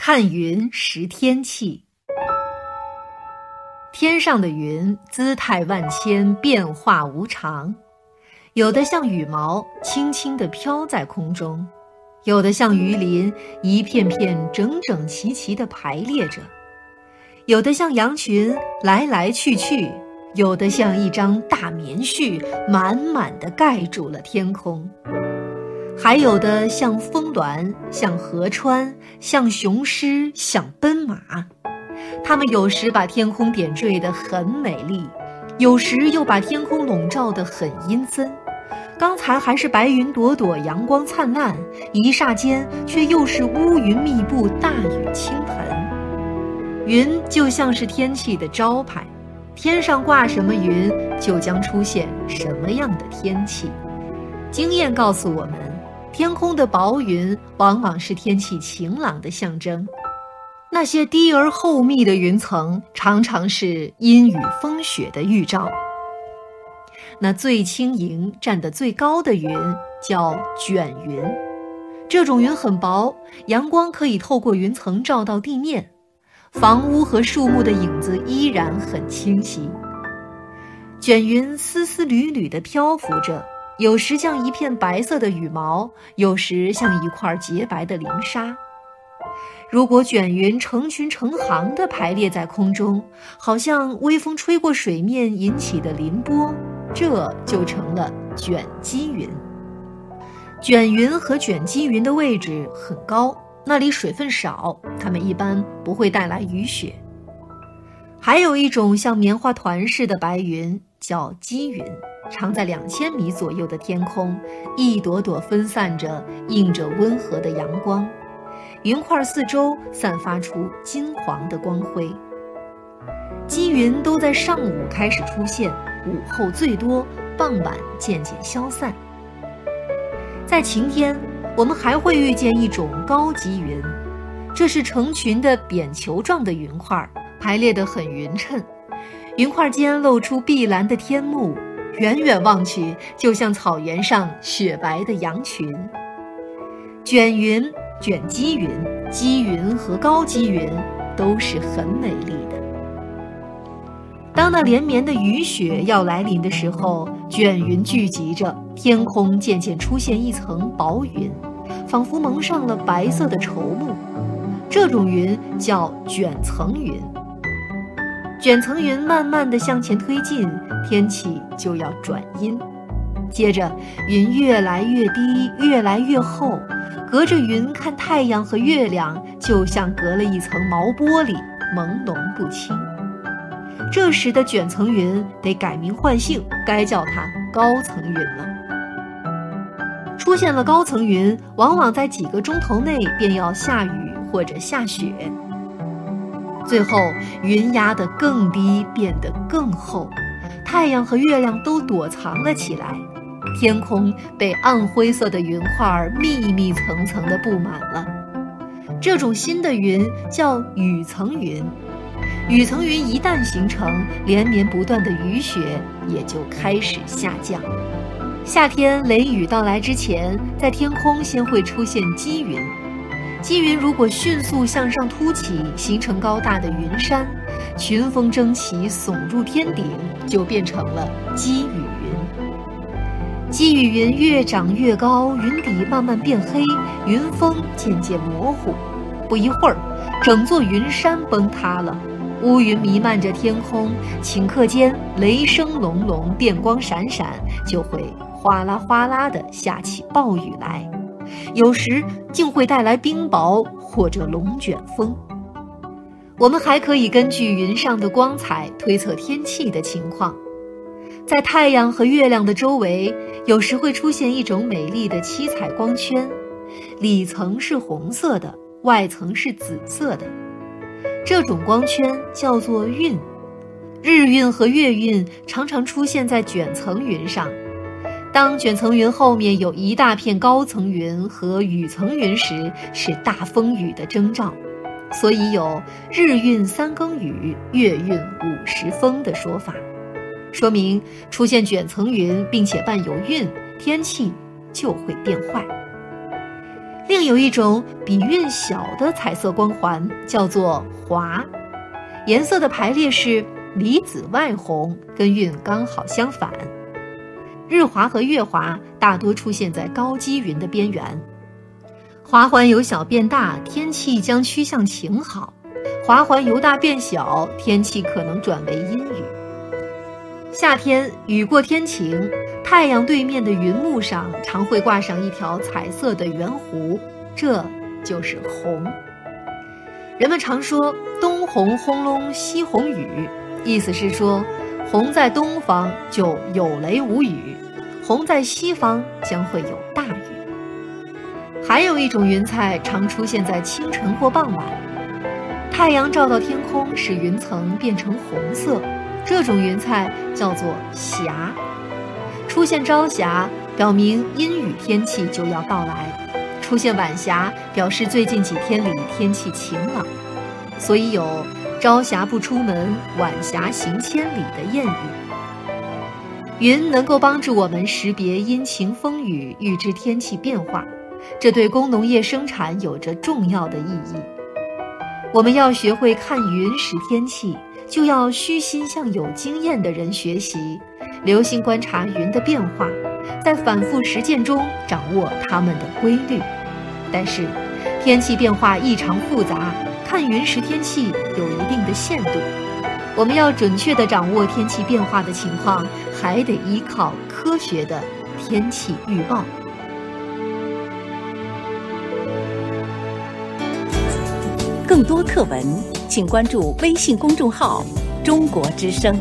看云识天气。天上的云姿态万千，变化无常，有的像羽毛，轻轻地飘在空中；有的像鱼鳞，一片片整整齐齐地排列着；有的像羊群，来来去去；有的像一张大棉絮，满满地盖住了天空。还有的像峰峦，像河川，像雄狮，像奔马。它们有时把天空点缀得很美丽，有时又把天空笼罩得很阴森。刚才还是白云朵朵，阳光灿烂，一霎间却又是乌云密布，大雨倾盆。云就像是天气的招牌，天上挂什么云，就将出现什么样的天气。经验告诉我们。天空的薄云往往是天气晴朗的象征，那些低而厚密的云层常常是阴雨风雪的预兆。那最轻盈、站得最高的云叫卷云，这种云很薄，阳光可以透过云层照到地面，房屋和树木的影子依然很清晰。卷云丝丝缕缕地漂浮着。有时像一片白色的羽毛，有时像一块洁白的鳞纱。如果卷云成群成行地排列在空中，好像微风吹过水面引起的鳞波，这就成了卷积云。卷云和卷积云的位置很高，那里水分少，它们一般不会带来雨雪。还有一种像棉花团似的白云，叫积云。常在两千米左右的天空，一朵朵分散着，映着温和的阳光，云块四周散发出金黄的光辉。积云都在上午开始出现，午后最多，傍晚渐渐消散。在晴天，我们还会遇见一种高积云，这是成群的扁球状的云块，排列得很匀称，云块间露出碧蓝的天幕。远远望去，就像草原上雪白的羊群。卷云、卷积云、积云和高积云都是很美丽的。当那连绵的雨雪要来临的时候，卷云聚集着，天空渐渐出现一层薄云，仿佛蒙上了白色的绸幕。这种云叫卷层云。卷层云慢慢地向前推进，天气就要转阴。接着，云越来越低，越来越厚，隔着云看太阳和月亮，就像隔了一层毛玻璃，朦胧不清。这时的卷层云得改名换姓，该叫它高层云了。出现了高层云，往往在几个钟头内便要下雨或者下雪。最后，云压得更低，变得更厚，太阳和月亮都躲藏了起来，天空被暗灰色的云块密密层层地布满了。这种新的云叫雨层云。雨层云一旦形成，连绵不断的雨雪也就开始下降。夏天雷雨到来之前，在天空先会出现积云。积云如果迅速向上凸起，形成高大的云山，群峰争奇，耸入天顶，就变成了积雨云。积雨云越长越高，云底慢慢变黑，云峰渐渐模糊。不一会儿，整座云山崩塌了，乌云弥漫着天空，顷刻间雷声隆隆，电光闪闪，就会哗啦哗啦地下起暴雨来。有时竟会带来冰雹或者龙卷风。我们还可以根据云上的光彩推测天气的情况。在太阳和月亮的周围，有时会出现一种美丽的七彩光圈，里层是红色的，外层是紫色的。这种光圈叫做晕。日晕和月晕常常出现在卷层云上。当卷层云后面有一大片高层云和雨层云时，是大风雨的征兆，所以有“日运三更雨，月运五时风”的说法，说明出现卷层云并且伴有云，天气就会变坏。另有一种比晕小的彩色光环，叫做华，颜色的排列是里紫外红，跟晕刚好相反。日华和月华大多出现在高积云的边缘。华环由小变大，天气将趋向晴好；华环由大变小，天气可能转为阴雨。夏天雨过天晴，太阳对面的云幕上常会挂上一条彩色的圆弧，这就是虹。人们常说“东虹轰隆，西红雨”，意思是说，红在东方就有雷无雨，红在西方将会有大雨。还有一种云彩常出现在清晨或傍晚，太阳照到天空，使云层变成红色，这种云彩叫做霞。出现朝霞，表明阴雨天气就要到来；出现晚霞，表示最近几天里天气晴朗。所以有“朝霞不出门，晚霞行千里”的谚语。云能够帮助我们识别阴晴风雨，预知天气变化。这对工农业生产有着重要的意义。我们要学会看云识天气，就要虚心向有经验的人学习，留心观察云的变化，在反复实践中掌握它们的规律。但是，天气变化异常复杂，看云识天气有一定的限度。我们要准确的掌握天气变化的情况，还得依靠科学的天气预报。更多课文，请关注微信公众号“中国之声”。